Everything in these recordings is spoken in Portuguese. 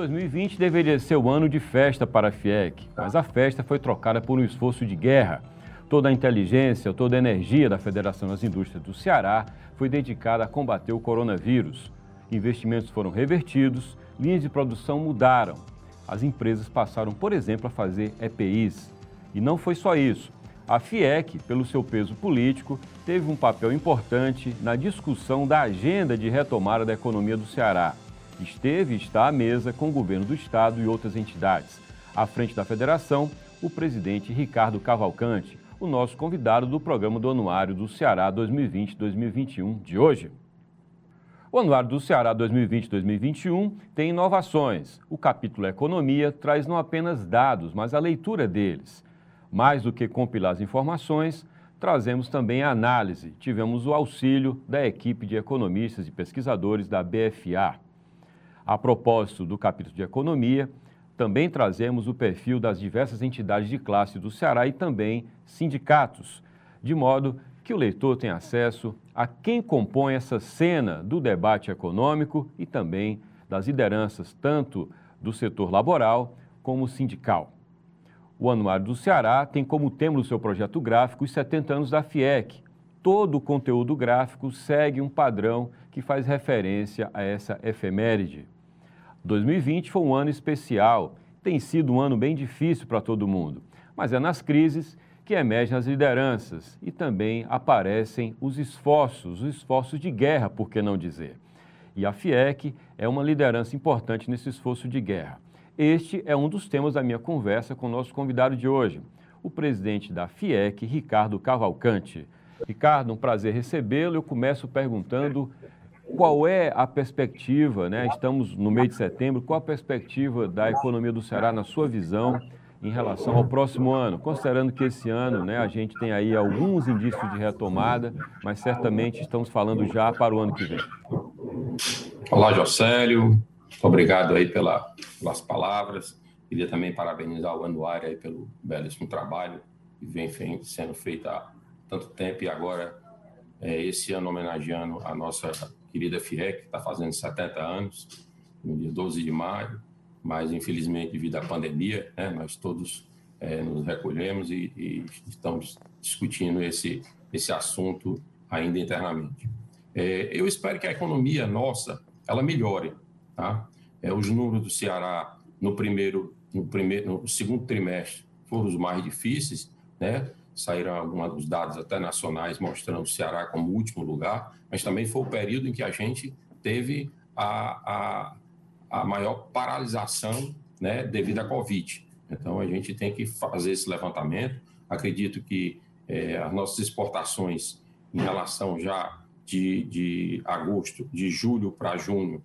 2020 deveria ser o ano de festa para a FIEC, mas a festa foi trocada por um esforço de guerra. Toda a inteligência, toda a energia da Federação das Indústrias do Ceará foi dedicada a combater o coronavírus. Investimentos foram revertidos, linhas de produção mudaram. As empresas passaram, por exemplo, a fazer EPIs. E não foi só isso. A FIEC, pelo seu peso político, teve um papel importante na discussão da agenda de retomada da economia do Ceará. Esteve e está à mesa com o governo do estado e outras entidades. À frente da federação, o presidente Ricardo Cavalcante, o nosso convidado do programa do Anuário do Ceará 2020-2021 de hoje. O Anuário do Ceará 2020-2021 tem inovações. O capítulo Economia traz não apenas dados, mas a leitura deles. Mais do que compilar as informações, trazemos também a análise. Tivemos o auxílio da equipe de economistas e pesquisadores da BFA. A propósito do capítulo de Economia, também trazemos o perfil das diversas entidades de classe do Ceará e também sindicatos, de modo que o leitor tenha acesso a quem compõe essa cena do debate econômico e também das lideranças tanto do setor laboral como sindical. O Anuário do Ceará tem como tema no seu projeto gráfico os 70 anos da FIEC. Todo o conteúdo gráfico segue um padrão que faz referência a essa efeméride. 2020 foi um ano especial, tem sido um ano bem difícil para todo mundo, mas é nas crises que emergem as lideranças e também aparecem os esforços, os esforços de guerra, por que não dizer. E a FIEC é uma liderança importante nesse esforço de guerra. Este é um dos temas da minha conversa com o nosso convidado de hoje, o presidente da FIEC, Ricardo Cavalcante. Ricardo, um prazer recebê-lo. Eu começo perguntando qual é a perspectiva, né? Estamos no mês de setembro, qual a perspectiva da economia do Ceará na sua visão em relação ao próximo ano, considerando que esse ano, né, a gente tem aí alguns indícios de retomada, mas certamente estamos falando já para o ano que vem. Olá, Jocélio. Obrigado aí pela, pelas palavras. Queria também parabenizar o Anuário aí pelo belíssimo trabalho que vem sendo feito há tanto tempo e agora é, esse ano homenageando a nossa querida FIEC, que está fazendo 70 anos, no dia 12 de maio, mas infelizmente devido à pandemia, né, nós todos é, nos recolhemos e, e, estamos discutindo esse, esse assunto ainda internamente. É, eu espero que a economia nossa ela melhore, tá? É, os números do Ceará no primeiro, no primeiro, no segundo trimestre foram os mais difíceis, né? Saíram alguns dados até nacionais mostrando o Ceará como último lugar, mas também foi o período em que a gente teve a, a, a maior paralisação né, devido à Covid. Então, a gente tem que fazer esse levantamento. Acredito que é, as nossas exportações, em relação já de, de agosto, de julho para junho,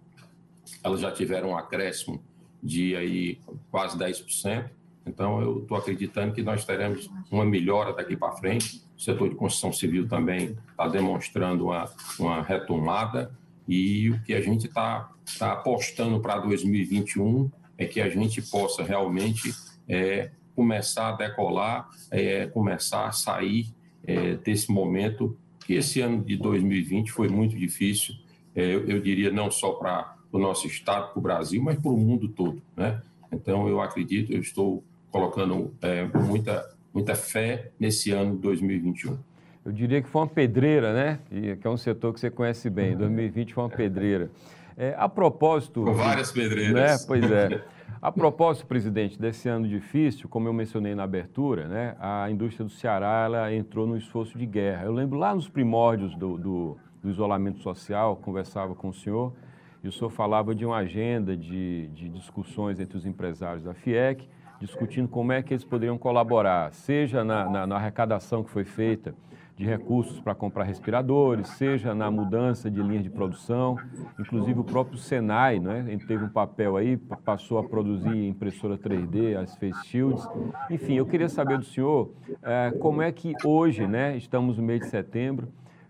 elas já tiveram um acréscimo de aí quase 10%. Então, eu estou acreditando que nós teremos uma melhora daqui para frente. O setor de construção civil também está demonstrando uma, uma retomada. E o que a gente está tá apostando para 2021 é que a gente possa realmente é, começar a decolar, é, começar a sair é, desse momento que esse ano de 2020 foi muito difícil, é, eu, eu, diria não só para o nosso estado, para o Brasil, mas para o mundo todo. Né? Então, eu acredito, eu estou colocando é, muita, muita fé nesse ano 2021. Eu diria que foi uma pedreira, né? E, que é um setor que você conhece bem. 2020 foi uma pedreira. É, a propósito. Com várias pedreiras. Né? Pois é. A propósito, presidente, desse ano difícil, como eu mencionei na abertura, né, a indústria do Ceará ela entrou num esforço de guerra. Eu lembro lá nos primórdios do, do, do isolamento social, conversava com o senhor, e o senhor falava de uma agenda de, de discussões entre os empresários da FIEC discutindo como é que eles poderiam colaborar, seja na, na, na arrecadação que foi feita de recursos para comprar respiradores, seja na mudança de linha de produção, inclusive o próprio Senai, né? Teve um papel aí, passou a produzir impressora 3D, as face shields. Enfim, eu queria saber do senhor é, como é que hoje, né? Estamos no mês de setembro,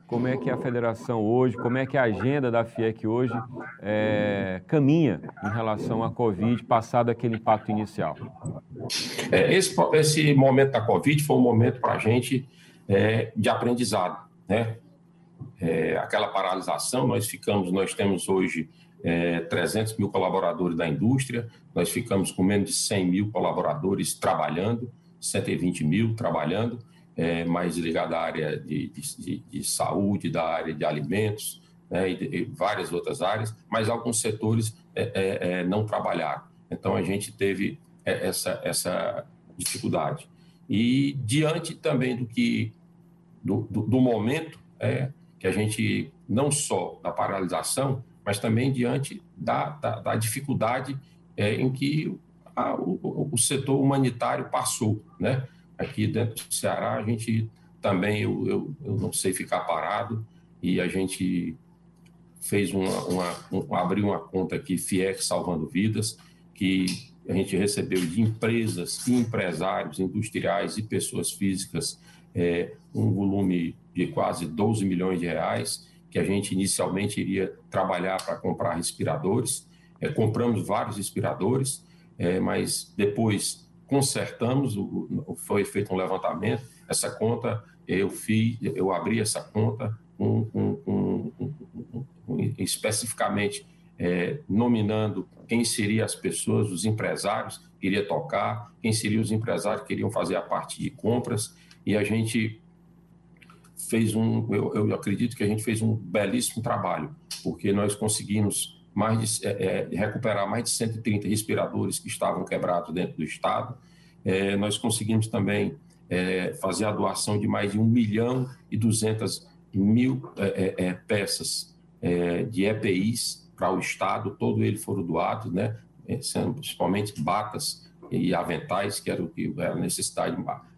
como é que a federação hoje, como é que a agenda da FIEC hoje é, caminha em relação à Covid, passado aquele impacto inicial? É, esse, esse momento da Covid foi um momento para a gente é, de aprendizado, né? É, aquela paralisação, nós ficamos, nós temos hoje é, 300 mil colaboradores da indústria, nós ficamos com menos de 100 mil colaboradores trabalhando, 120 mil trabalhando, é, mais ligado à área de, de, de, saúde, da área de alimentos, né, e, e, várias outras áreas, mas alguns setores é, é, é não trabalharam. Então, a gente teve é, essa, essa dificuldade. E diante também do que do, do, do momento é, que a gente não só da paralisação, mas também diante da, da, da dificuldade em que a, o, o, setor humanitário passou, né? Aqui dentro do Ceará a gente também eu, eu, eu não sei ficar parado e a gente fez uma, uma um, abriu uma conta aqui FIEC salvando vidas que a gente recebeu de empresas, empresários, industriais e pessoas físicas é, um volume de quase 12 milhões de reais, que a gente inicialmente iria trabalhar para comprar respiradores. É, compramos vários respiradores, é, mas depois consertamos, o, foi feito um levantamento, essa conta, eu fiz, eu abri essa conta um, especificamente é, nominando quem seriam as pessoas, os empresários que iriam tocar, quem seriam os empresários que iriam fazer a parte de compras, e a gente fez um, eu, eu acredito que a gente fez um belíssimo trabalho, porque nós conseguimos mais de, é, é recuperar mais de 130 respiradores que estavam quebrados dentro do estado, é, nós conseguimos também é, fazer a doação de mais de 1 milhão e 200 mil é, é, peças de EPIs para o Estado, todo ele foram doados, né? Sendo principalmente batas e aventais, que era o que era a necessidade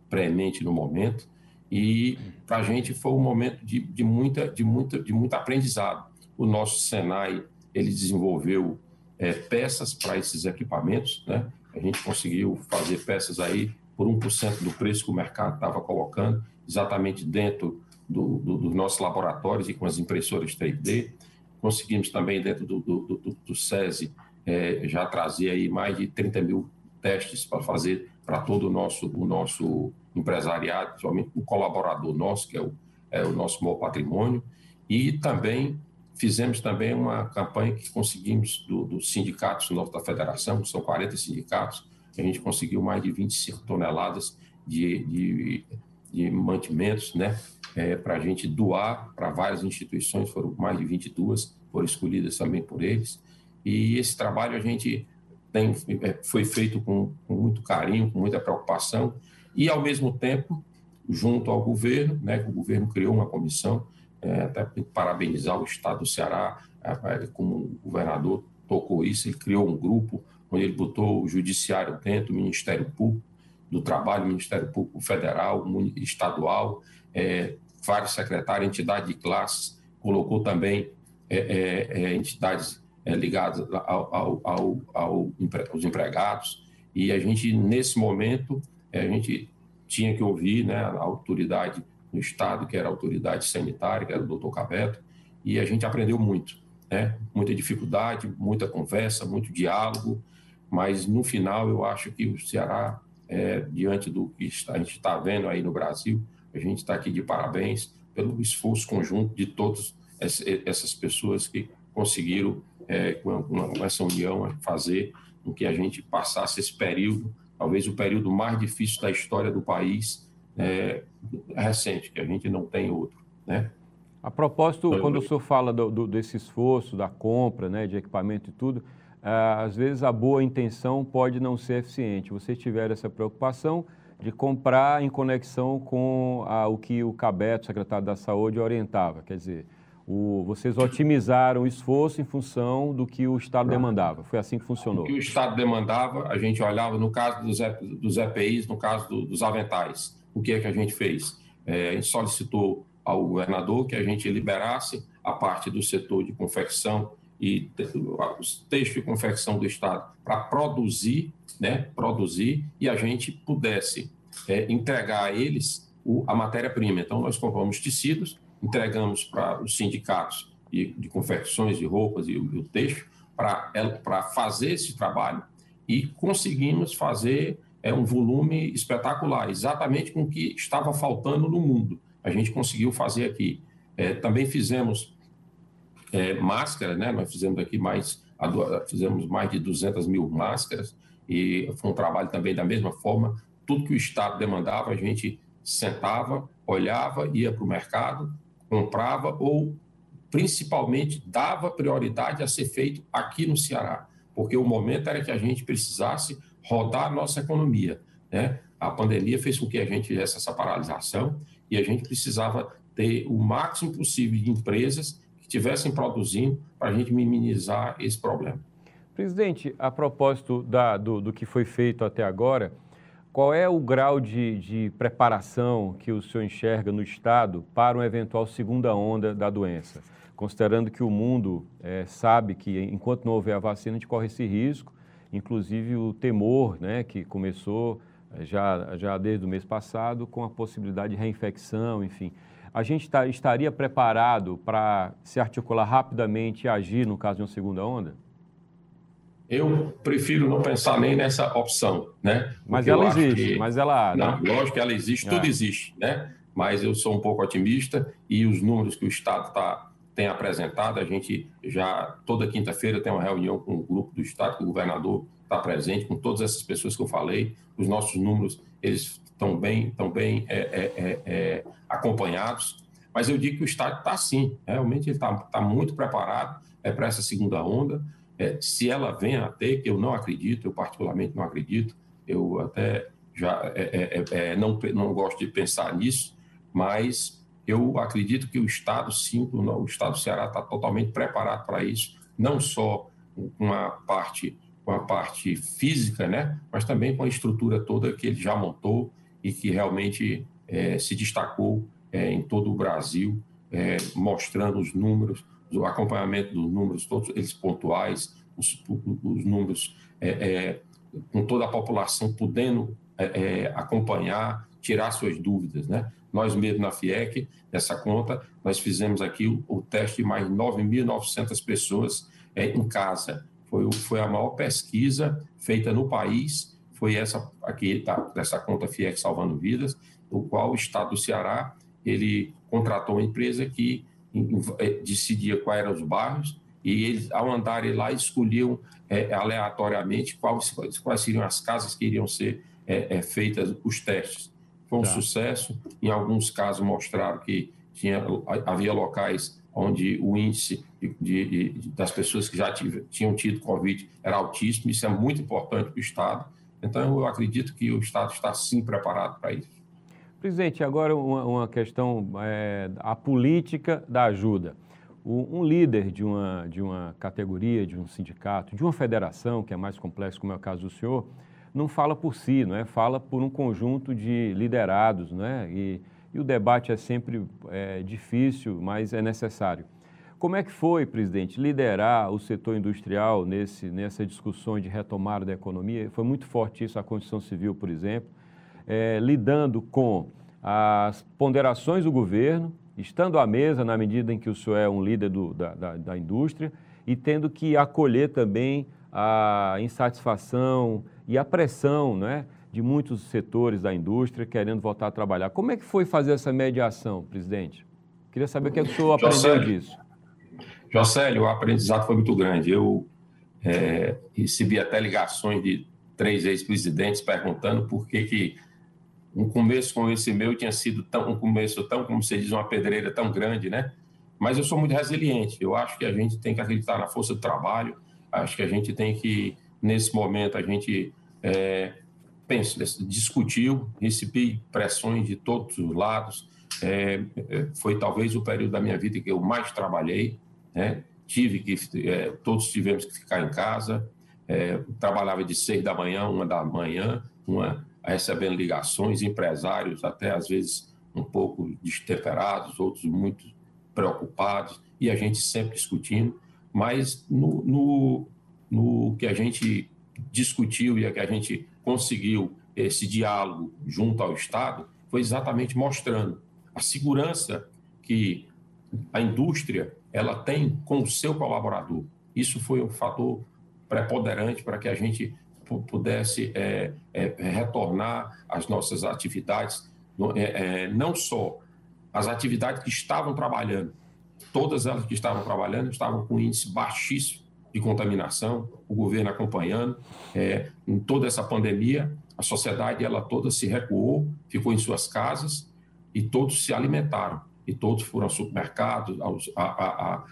premente no momento. E para a gente foi um momento de, de, muita, de, muita, de muito aprendizado. O nosso Senai ele desenvolveu é, peças para esses equipamentos, né? A gente conseguiu fazer peças aí por 1% do preço que o mercado estava colocando, exatamente dentro do, do, dos nossos laboratórios e com as impressoras 3D. Conseguimos também, dentro do, do, do, SESI, é, já trazer aí mais de 30 mil testes para fazer para todo o nosso, o nosso empresariado, principalmente o colaborador nosso, que é o, é o nosso maior patrimônio. E também fizemos também uma campanha que conseguimos dos do sindicatos da federação, são 40 sindicatos, a gente conseguiu mais de 25 toneladas de, de, de mantimentos, né? é, para a gente doar para várias instituições, foram mais de 22, foram escolhidas também por eles. E esse trabalho a gente tem, é, foi feito com, com muito carinho, com muita preocupação, e ao mesmo tempo, junto ao governo, né, o governo criou uma comissão, é, até parabenizar o Estado do Ceará, é, como governador tocou isso, ele criou um grupo onde ele botou o Judiciário dentro, o Ministério Público do Trabalho, o Ministério Público Federal, estadual, é, vários secretários, entidade de classes, colocou também é, é, é entidades é, ligadas ao, ao, ao, ao, aos empregados, e a gente, nesse momento, a gente tinha que ouvir né, a autoridade do Estado, que era a autoridade sanitária, que era o doutor Cabeto, e a gente aprendeu muito, né? muita dificuldade, muita conversa, muito diálogo, mas no final eu acho que o Ceará, é, diante do que a gente está vendo aí no Brasil, a gente está aqui de parabéns pelo esforço conjunto de todas essas pessoas que conseguiram, é, com, essa união, fazer com que a gente passasse esse período, talvez o período mais difícil da história do país é, recente, que a gente não tem outro, né? A propósito, então, quando o senhor fala do, do, desse esforço, da compra né, de equipamento e tudo, ah, às vezes a boa intenção pode não ser eficiente. Vocês tiveram essa preocupação, de comprar em conexão com a, o que o Cabeto, secretário da Saúde, orientava. Quer dizer, o, vocês otimizaram o esforço em função do que o Estado demandava. Foi assim que funcionou. O que o Estado demandava, a gente olhava no caso dos, dos EPIs, no caso do, dos aventais. O que é que a gente fez? É, a gente solicitou ao governador que a gente liberasse a parte do setor de confecção e os textos de confecção do Estado para produzir né, produzir e a gente pudesse é, entregar a eles o, a matéria-prima. Então, nós compramos tecidos, entregamos para os sindicatos de, de confecções de roupas e, e o texto para fazer esse trabalho e conseguimos fazer é, um volume espetacular, exatamente com o que estava faltando no mundo. A gente conseguiu fazer aqui. É, também fizemos é, máscaras, né? Nós fizemos aqui mais, fizemos mais de 200 mil máscaras e foi um trabalho também da mesma forma. Tudo que o Estado demandava, a gente sentava, olhava, ia para o mercado, comprava ou, principalmente, dava prioridade a ser feito aqui no Ceará, porque o momento era que a gente precisasse rodar a nossa economia. Né? A pandemia fez com que a gente fizesse essa paralisação e a gente precisava ter o máximo possível de empresas que estivessem produzindo para a gente minimizar esse problema. Presidente, a propósito da, do, do, que foi feito até agora, qual é o grau de, de, preparação que o senhor enxerga no Estado para uma eventual segunda onda da doença? Considerando que o mundo é, sabe que enquanto não houver a vacina, a gente corre esse risco, inclusive o temor né, que começou é, já, já desde o mês passado com a possibilidade de reinfecção, enfim. A gente tá, estaria preparado para se articular rapidamente e agir no caso de uma segunda onda? eu prefiro não pensar nem nessa opção, né? Mas ela existe, que... mas ela... Né? Não, lógico que ela existe, tudo é. existe, né? Mas eu sou um pouco otimista e os números que o Estado tá, tem apresentado, a gente já, toda quinta-feira tem uma reunião com o grupo do Estado, que o governador está presente, com todas essas pessoas que eu falei, os nossos números, eles estão bem, estão bem é, é, é, é, acompanhados, mas eu digo que o Estado está sim, realmente ele está tá muito preparado é, para essa segunda onda, é, se ela vem a ter, que eu não acredito, eu particularmente não acredito, eu até já é não, não gosto de pensar nisso, mas eu acredito que o Estado, sim, o Estado do Ceará está totalmente preparado para isso, não só com a parte com a parte física, né, mas também com a estrutura toda que ele já montou e que realmente é, se destacou é, em todo o Brasil, é, mostrando os números, o acompanhamento dos números, todos eles pontuais, os, os números é, é, com toda a população podendo é, acompanhar, tirar suas dúvidas, né? Nós mesmo na FIEC, nessa conta, nós fizemos aqui o, o teste de mais 9.900 pessoas é, em casa. Foi, foi a maior pesquisa feita no país, foi essa aqui, tá, dessa conta FIEC Salvando Vidas, no qual o Estado do Ceará, ele contratou uma empresa que é, decidia quais eram os bairros e eles, ao andarem lá, escolhiam é, aleatoriamente quais, quais seriam as casas que iriam ser é, é, feitas os testes. Foi um tá. sucesso, em alguns casos mostraram que tinha, havia locais onde o índice de, de, de, das pessoas que já tive, tinham tido Covid era altíssimo, isso é muito importante para o Estado. Então, eu acredito que o Estado está sim preparado para isso. Presidente, agora uma, uma questão, é, a política da ajuda. O, um líder de uma, de uma categoria, de um sindicato, de uma federação, que é mais complexo, como é o caso do senhor, não fala por si, não é? fala por um conjunto de liderados, não é? e, e o debate é sempre é, difícil, mas é necessário. Como é que foi, presidente, liderar o setor industrial nesse, nessa discussão de retomada da economia? Foi muito forte isso, a Constituição Civil, por exemplo é, lidando com as ponderações do governo, estando à mesa na medida em que o senhor é um líder do, da, da, da, indústria e tendo que acolher também a insatisfação e a pressão né, de muitos setores da indústria querendo voltar a trabalhar. Como é que foi fazer essa mediação, presidente? Queria saber o que, é que o senhor aprendeu disso. Jocélio, o aprendizado foi muito grande. Eu é, recebi até ligações de três ex-presidentes perguntando por que, que um começo como esse meu tinha sido tão, um começo tão, como você diz, uma pedreira tão grande, né? Mas eu sou muito resiliente. Eu acho que a gente tem que acreditar na força do trabalho. Acho que a gente tem que, nesse momento, a gente é, pensa, discutiu, recebi pressões de todos os lados. É, é, foi talvez o período da minha vida que eu mais trabalhei, né? Tive que, é, todos tivemos que ficar em casa. É, trabalhava de seis da manhã, uma da manhã, uma recebendo ligações, empresários até às vezes um pouco destemperados, outros muito preocupados, e a gente sempre discutindo, mas no, no, no que a gente discutiu e que a gente conseguiu esse diálogo junto ao Estado foi exatamente mostrando a segurança que a indústria ela tem com o seu colaborador. Isso foi um fator preponderante para que a gente pudesse é, é, retornar às nossas atividades, é, é, não só as atividades que estavam trabalhando, todas elas que estavam trabalhando estavam com índice baixíssimo de contaminação, o governo acompanhando. É, em toda essa pandemia, a sociedade ela toda se recuou, ficou em suas casas e todos se alimentaram. E todos foram aos supermercados, aos, a,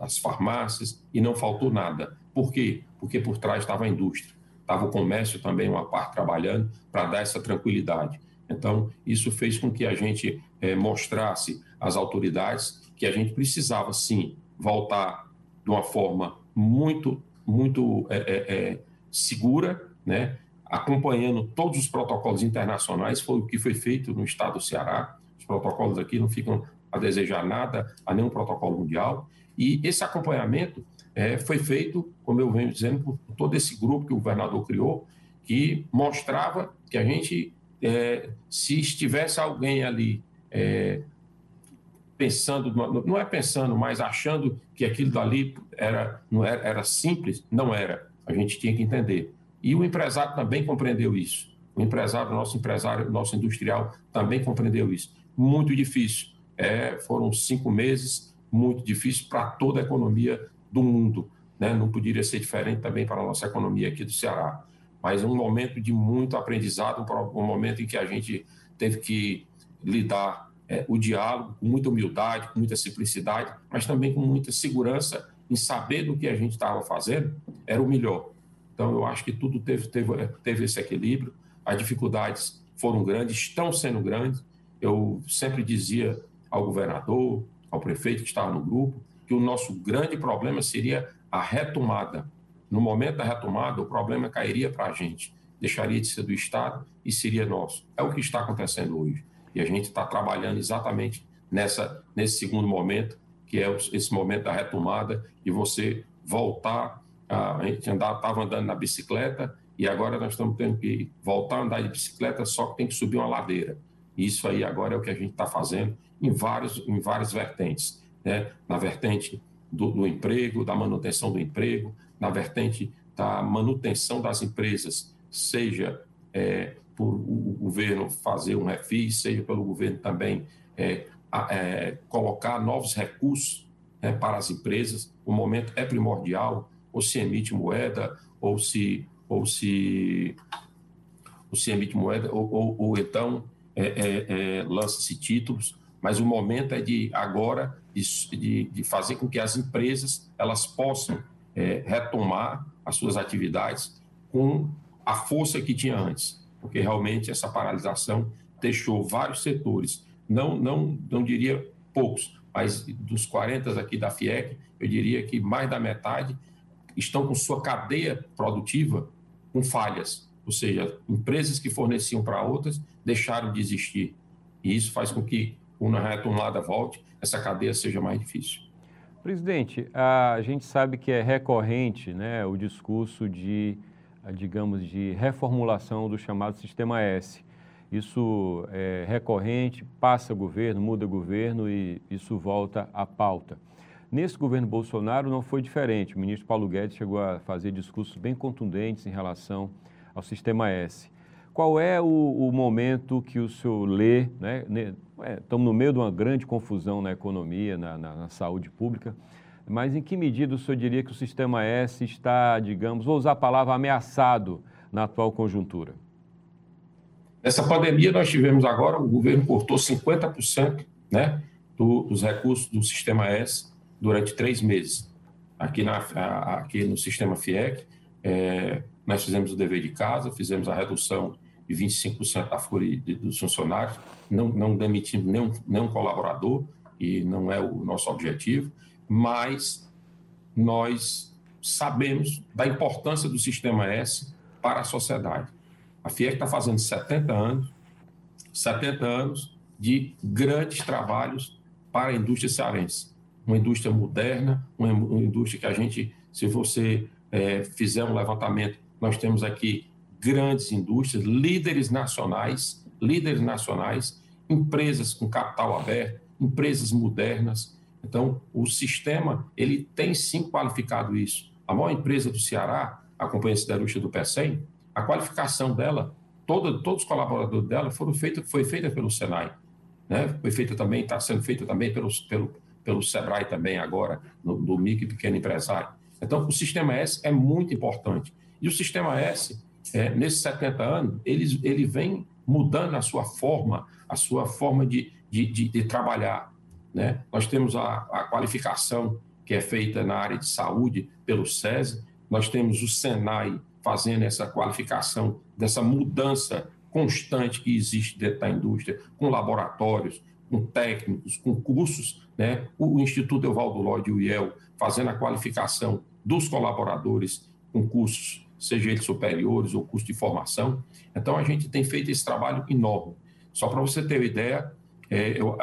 às farmácias, e não faltou nada. Por quê? Porque por trás estava a indústria, estava o comércio também, uma parte trabalhando, para dar essa tranquilidade. Então, isso fez com que a gente é, mostrasse às autoridades que a gente precisava, sim, voltar de uma forma muito, muito é, é, segura, né? acompanhando todos os protocolos internacionais, foi o que foi feito no estado do Ceará. Os protocolos aqui não ficam a desejar nada a nenhum protocolo mundial. E esse acompanhamento é, foi feito, como eu venho dizendo, por todo esse grupo que o governador criou, que mostrava que a gente, é, se estivesse alguém ali é, pensando, não é pensando, mas achando que aquilo dali era, não era, era simples, não era. A gente tinha que entender. E o empresário também compreendeu isso. O empresário, nosso empresário, nosso industrial também compreendeu isso. Muito difícil. É, foram cinco meses muito difíceis para toda a economia do mundo. Né? Não poderia ser diferente também para a nossa economia aqui do Ceará. Mas um momento de muito aprendizado, um momento em que a gente teve que lidar é, o diálogo com muita humildade, com muita simplicidade, mas também com muita segurança em saber do que a gente estava fazendo era o melhor. Então, eu acho que tudo teve, teve, teve esse equilíbrio. As dificuldades foram grandes, estão sendo grandes. Eu sempre dizia ao governador, ao prefeito que estava no grupo, que o nosso grande problema seria a retomada. No momento da retomada, o problema cairia para a gente, deixaria de ser do Estado e seria nosso. É o que está acontecendo hoje. E a gente está trabalhando exatamente nessa, nesse segundo momento, que é esse momento da retomada, e você voltar. A, gente estava andando na bicicleta e agora nós estamos tendo que voltar a andar de bicicleta, só que tem que subir uma ladeira. Isso aí agora é o que a gente está fazendo em, vários, em várias vertentes. Né? Na vertente do, do emprego, da manutenção do emprego, na vertente da manutenção das empresas, seja é, por o governo fazer um refis, seja pelo governo também é, é, colocar novos recursos né, para as empresas. O momento é primordial, ou se emite moeda, ou se, ou se, ou se emite moeda, ou, ou, ou então é, é, é lança-se títulos. Mas o momento é de agora de, de, fazer com que as empresas elas possam é, retomar as suas atividades com a força que tinha antes porque realmente essa paralisação deixou vários setores, não, não, não diria poucos, mas dos 40 aqui da FIEC, eu diria que mais da metade estão com sua cadeia produtiva com falhas, ou seja, empresas que forneciam para outras deixaram de existir. E isso faz com que, uma retomada volte, essa cadeia seja mais difícil. Presidente, a gente sabe que é recorrente né, o discurso de digamos, de reformulação do chamado Sistema S. Isso é recorrente, passa governo, muda governo e isso volta à pauta. Nesse governo Bolsonaro não foi diferente. O ministro Paulo Guedes chegou a fazer discursos bem contundentes em relação ao Sistema S. Qual é o, o momento que o senhor lê? Né? Estamos no meio de uma grande confusão na economia, na, na, na saúde pública mas em que medida o senhor diria que o sistema S está, digamos, vou usar a palavra ameaçado na atual conjuntura? Nessa pandemia, nós tivemos agora, o governo cortou 50% né, do, dos recursos do sistema S durante três meses. Aqui, na, aqui no sistema FIEC, é, nós fizemos o dever de casa, fizemos a redução de 25% da folha dos funcionários, não, não demitimos nenhum, nenhum colaborador, e não é o nosso objetivo mas nós sabemos da importância do sistema S para a sociedade. A FIEC está fazendo 70 anos, 70 anos de grandes trabalhos para a indústria cearense. Uma indústria moderna, uma, indústria que a gente, se você é, fizer um levantamento, nós temos aqui grandes indústrias, líderes nacionais, líderes nacionais, empresas com capital aberto, empresas modernas, então, o sistema, ele tem sim qualificado isso. A maior empresa do Ceará, a Companhia Siderúrgica do PECEM, a qualificação dela, toda, todos os colaboradores dela foram feita, foi feita pelo Senai. Né? Foi feita também, está sendo feita também pelos, pelo, pelo Sebrae também agora, no, do micro e pequeno empresário. Então, o Sistema S é muito importante. E o Sistema S, é, nesses 70 anos, ele, ele vem mudando a sua forma, a sua forma de, de, de, de trabalhar. Né? Nós temos a, a qualificação que é feita na área de saúde pelo SESI, nós temos o Senai fazendo essa qualificação dessa mudança constante que existe dentro da indústria, com laboratórios, com técnicos, com cursos, né? o Instituto Evaldo Lloyd e o IEL fazendo a qualificação dos colaboradores com cursos, seja eles superiores ou curso de formação. Então, a gente tem feito esse trabalho enorme. Só para você ter uma ideia, é, eu,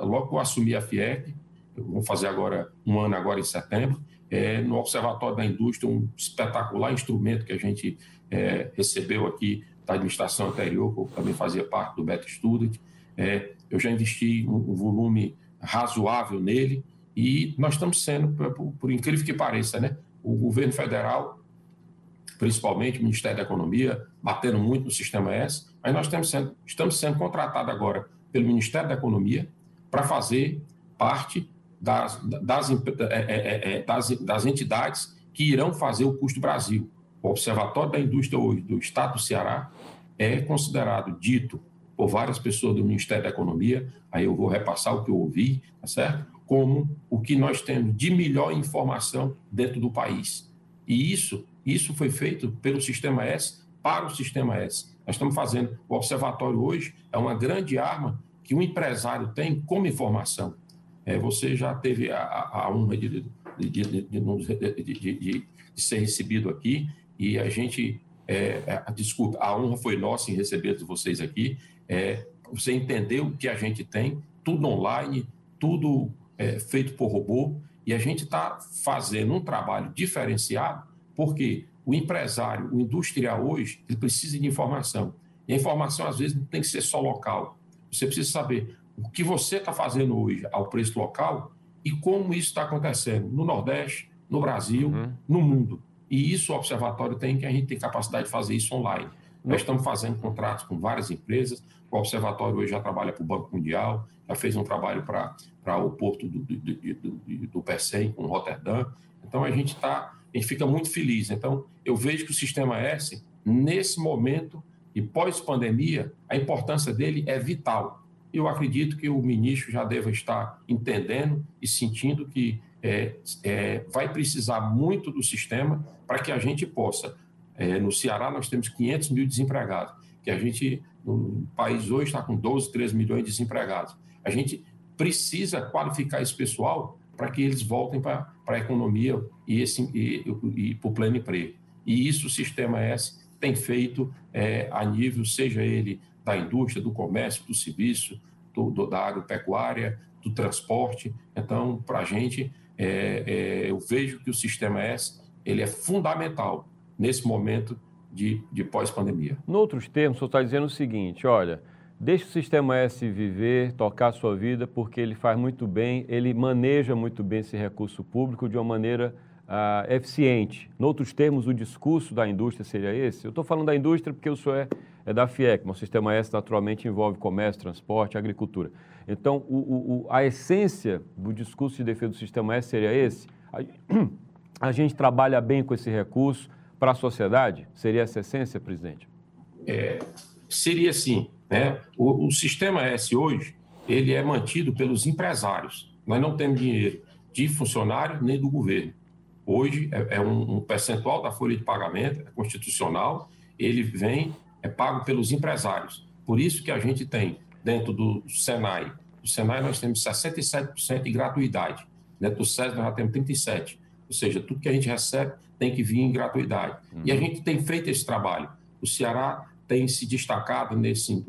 logo que eu assumi a FIEC, vamos fazer agora um ano agora em setembro, é, no Observatório da Indústria, um espetacular instrumento que a gente é, recebeu aqui da administração anterior, que eu também fazia parte do Beto Student. É, eu já investi um, um, volume razoável nele e nós estamos sendo, por, por, incrível que pareça, né, o governo federal, principalmente o Ministério da Economia, batendo muito no Sistema S, mas nós estamos sendo, estamos sendo contratados agora pelo Ministério da Economia para fazer parte das, das, é, é, é, das, das entidades que irão fazer o custo Brasil. O Observatório da Indústria hoje do Estado do Ceará é considerado, dito por várias pessoas do Ministério da Economia, aí eu vou repassar o que eu ouvi, tá certo? Como o que nós temos de melhor informação dentro do país. E isso, isso foi feito pelo Sistema S para o Sistema S. Nós estamos fazendo, o Observatório hoje é uma grande arma que o empresário tem como informação. É, você já teve a, a honra de, de, de, de, ser recebido aqui e a gente, é, é, desculpa, a honra foi nossa em receber vocês aqui. É, você entendeu o que a gente tem, tudo online, tudo é, feito por robô, e a gente está fazendo um trabalho diferenciado, porque o empresário, o industrial hoje, ele precisa de informação. E a informação, às vezes, não tem que ser só local. Você precisa saber o que você está fazendo hoje ao preço local e como isso está acontecendo no Nordeste, no Brasil, uhum. no mundo. E isso o Observatório tem, que a gente tem capacidade de fazer isso online. Nós estamos fazendo contratos com várias empresas. O Observatório hoje já trabalha para o Banco Mundial, já fez um trabalho para o Porto do, do, do, do com Roterdã. Então, a gente, tá, a gente fica muito feliz. Então, eu vejo que o Sistema S, nesse momento e pós-pandemia, a importância dele é vital eu acredito que o ministro já deve estar entendendo e sentindo que é, é, vai precisar muito do sistema para que a gente possa. É, no Ceará, nós temos 500 mil desempregados, que a gente, no país hoje, está com 12, 13 milhões de desempregados. A gente precisa qualificar esse pessoal para que eles voltem para a economia e, e, e, e para o pleno emprego. E isso o Sistema S tem feito é, a nível, seja ele da indústria, do comércio, do serviço, do, do da agropecuária, do transporte. Então, para a gente, é, é, eu vejo que o Sistema S ele é fundamental nesse momento de, de pós-pandemia. Em outros termos, o senhor está dizendo o seguinte, olha, deixe o Sistema S viver, tocar a sua vida, porque ele faz muito bem, ele maneja muito bem esse recurso público de uma maneira uh, eficiente. Em outros termos, o discurso da indústria seria esse? Eu estou falando da indústria porque o senhor é, é da FIEC, mas o Sistema S naturalmente envolve comércio, transporte, agricultura. Então, o, o, a essência do discurso de defesa do Sistema S seria esse? A, a gente trabalha bem com esse recurso para a sociedade? Seria essa essência, presidente? É, seria sim. Né? O, o Sistema S hoje, ele é mantido pelos empresários. Nós não temos dinheiro de funcionário nem do governo hoje é, é um, um, percentual da folha de pagamento, é constitucional, ele vem, é pago pelos empresários. Por isso que a gente tem, dentro do Senai, do Senai nós temos 67% de gratuidade, dentro do SES nós já temos 37%, ou seja, tudo que a gente recebe tem que vir em gratuidade. Uhum. E a gente tem feito esse trabalho. O Ceará tem se destacado nesse,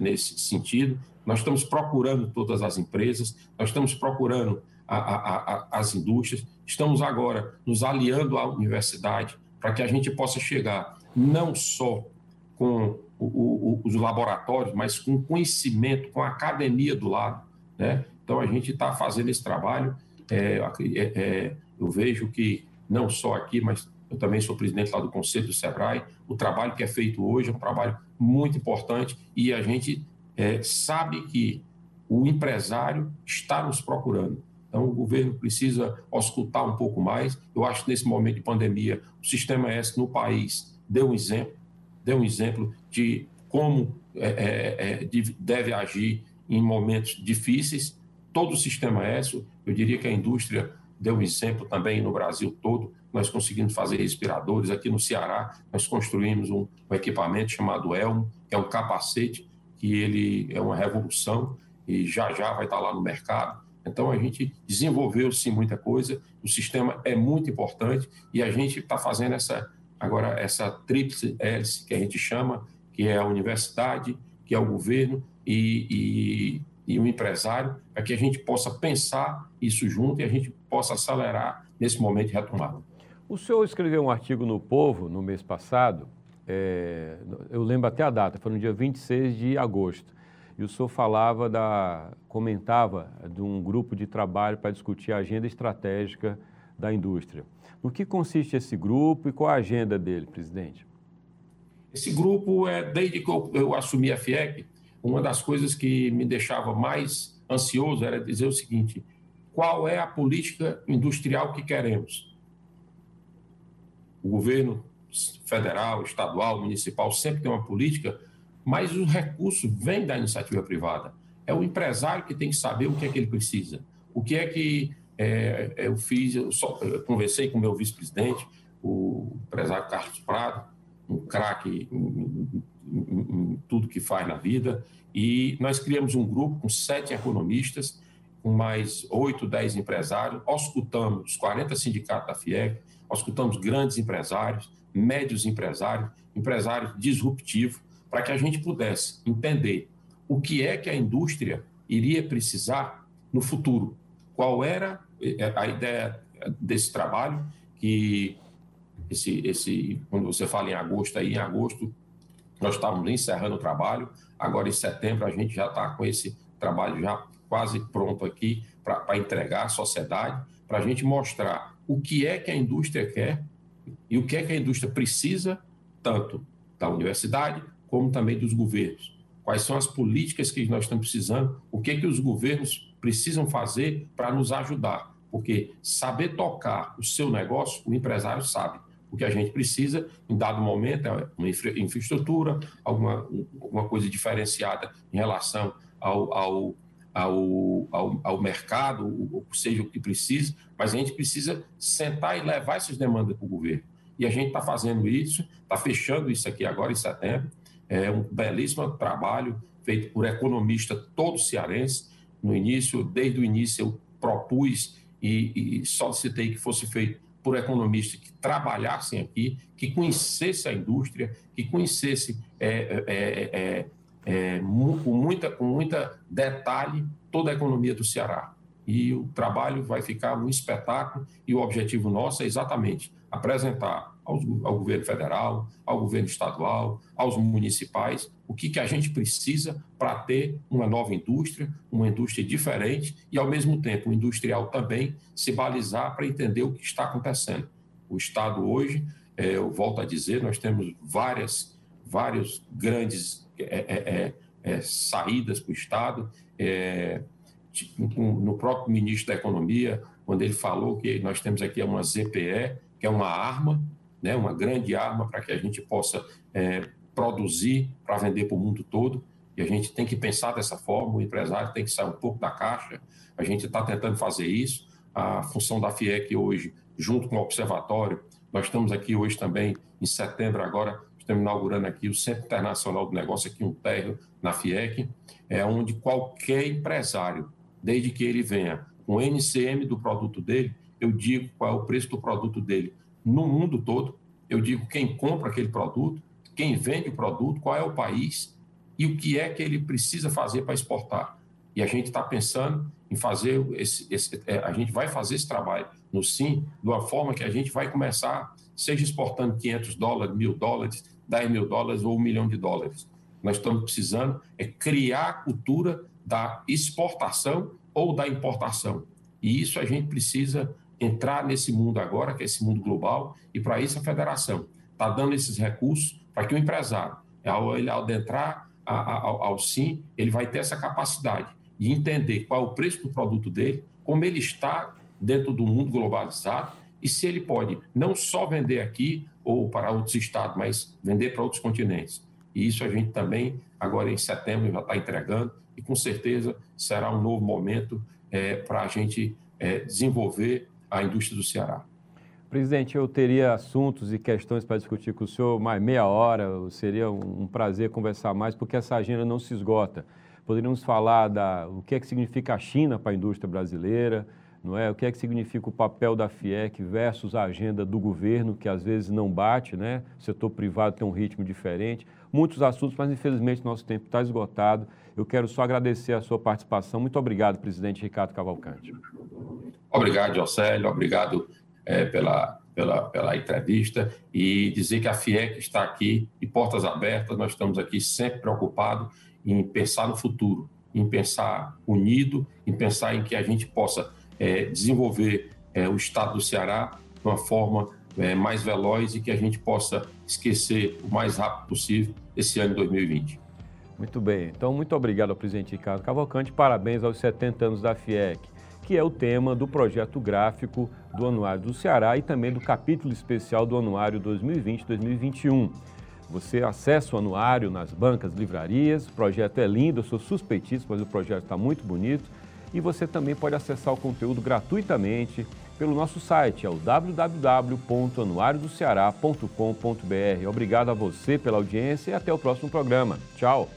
nesse sentido. Nós estamos procurando todas as empresas, nós estamos procurando a, a, a, as indústrias, Estamos agora nos aliando à universidade para que a gente possa chegar não só com o, o, os laboratórios, mas com conhecimento, com a academia do lado. Né? Então, a gente está fazendo esse trabalho. É, é, é, eu vejo que, não só aqui, mas eu também sou presidente lá do Conselho do SEBRAE, o trabalho que é feito hoje é um trabalho muito importante e a gente é, sabe que o empresário está nos procurando Então, o governo precisa auscultar um pouco mais. Eu acho que nesse momento de pandemia, o Sistema S no país deu um exemplo, deu um exemplo de como é, é, é deve agir em momentos difíceis. Todo o Sistema S, eu diria que a indústria deu um exemplo também no Brasil todo. Nós conseguimos fazer respiradores. Aqui no Ceará, nós construímos um, um equipamento chamado Elmo, que é um capacete, que ele é uma revolução e já já vai estar lá no mercado então a gente desenvolveu sim muita coisa, o sistema é muito importante e a gente está fazendo essa agora essa tríplice hélice que a gente chama, que é a universidade, que é o governo e, e, e o empresário, para que a gente possa pensar isso junto e a gente possa acelerar nesse momento de retomada. O senhor escreveu um artigo no Povo no mês passado, é, eu lembro até a data, foi no dia 26 de agosto e o senhor falava da, comentava de um grupo de trabalho para discutir a agenda estratégica da indústria. No que consiste esse grupo e qual a agenda dele, presidente? Esse grupo é desde que eu, eu assumi a FIEC, uma das coisas que me deixava mais ansioso era dizer o seguinte: qual é a política industrial que queremos? O governo federal, estadual, municipal sempre tem uma política mas o recurso vem da iniciativa privada. É o empresário que tem que saber o que é que ele precisa. O que é que é, eu fiz, eu, só, eu conversei com o meu vice-presidente, o empresário Carlos Prado, um craque em, em, em, em, tudo que faz na vida, e nós criamos um grupo com sete economistas, com mais oito, dez empresários, auscultamos 40 sindicatos da FIEC, auscultamos grandes empresários, médios empresários, empresários disruptivos, para que a gente pudesse entender o que é que a indústria iria precisar no futuro. Qual era é, a ideia desse trabalho que esse, esse quando você fala em agosto aí em agosto nós estávamos encerrando o trabalho agora em setembro a gente já está com esse trabalho já quase pronto aqui para entregar à sociedade para a gente mostrar o que é que a indústria quer e o que é que a indústria precisa tanto da universidade como também dos governos. Quais são as políticas que nós estamos precisando? O que, que os governos precisam fazer para nos ajudar? Porque saber tocar o seu negócio, o empresário sabe. O que a gente precisa, em dado momento, é uma infraestrutura, alguma, alguma coisa diferenciada em relação ao, ao, ao, ao, ao mercado, ou seja, o que precisa, mas a gente precisa sentar e levar essas demandas para o governo. E a gente está fazendo isso, está fechando isso aqui agora em setembro, é um belíssimo trabalho feito por economista todo cearense. No início, desde o início, eu propus e, e solicitei que fosse feito por economistas que trabalhassem aqui, que conhecessem a indústria, que conhecessem é, é, é, é, é com, muita, com muita detalhe toda a economia do Ceará. E o trabalho vai ficar um espetáculo e o objetivo nosso é exatamente apresentar ao governo federal, ao governo estadual, aos municipais, o que, que a gente precisa para ter uma nova indústria, uma indústria diferente e, ao mesmo tempo, o industrial também se balizar para entender o que está acontecendo. O Estado hoje, é, eu volto a dizer, nós temos várias, vários grandes é, é, é, é saídas para o Estado. É, tipo, no próprio ministro da Economia, quando ele falou que nós temos aqui uma ZPE, que é uma arma né, uma grande arma para que a gente possa é, produzir para vender para o mundo todo. E a gente tem que pensar dessa forma, o empresário tem que sair um pouco da caixa. A gente está tentando fazer isso. A função da FIEC hoje, junto com o Observatório, nós estamos aqui hoje também, em setembro agora, estamos inaugurando aqui o Centro Internacional do Negócio, aqui um térreo na FIEC, é onde qualquer empresário, desde que ele venha com o NCM do produto dele, eu digo qual é o preço do produto dele, no mundo todo. Eu digo quem compra aquele produto, quem vende o produto, qual é o país e o que é que ele precisa fazer para exportar. E a gente está pensando em fazer esse, esse, é, a gente vai fazer esse trabalho no Sim de uma forma que a gente vai começar, seja exportando 500 dólares, mil dólares, 10 mil dólares ou um milhão de dólares. Nós estamos precisando é criar a cultura da exportação ou da importação. E isso a gente precisa entrar nesse mundo agora, que é esse mundo global, e para isso a federação está dando esses recursos para que o empresário, ao ele adentrar ao, ao, SIM, ele vai ter essa capacidade e entender qual é o preço do produto dele, como ele está dentro do mundo globalizado e se ele pode não só vender aqui ou para outros estados, mas vender para outros continentes. E isso a gente também, agora em setembro, já está entregando e com certeza será um novo momento é, para a gente é, desenvolver a indústria do Ceará. Presidente, eu teria assuntos e questões para discutir com o senhor mais meia hora, seria um prazer conversar mais, porque essa agenda não se esgota. Poderíamos falar da o que é que significa a China para a indústria brasileira, não é? O que é que significa o papel da FIEC versus a agenda do governo, que às vezes não bate, né? O setor privado tem um ritmo diferente. Muitos assuntos, mas infelizmente nosso tempo está esgotado. Eu quero só agradecer a sua participação. Muito obrigado, presidente Ricardo Cavalcante. Obrigado, Jocélio. Obrigado é, pela, pela, pela entrevista e dizer que a FIEC está aqui de portas abertas. Nós estamos aqui sempre preocupados em pensar no futuro, em pensar unido, em pensar em que a gente possa é, desenvolver é, o estado do Ceará de uma forma é, mais veloz e que a gente possa esquecer o mais rápido possível esse ano de 2020. Muito bem. Então, muito obrigado ao presidente Ricardo Cavalcante. Parabéns aos 70 anos da FIEC, que é o tema do projeto gráfico do Anuário do Ceará e também do capítulo especial do Anuário 2020-2021. Você acessa o anuário nas bancas, livrarias. O projeto é lindo, eu sou suspeitíssimo, mas o projeto está muito bonito. E você também pode acessar o conteúdo gratuitamente pelo nosso site, é o www.anuariodoceará.com.br. Obrigado a você pela audiência e até o próximo programa. Tchau!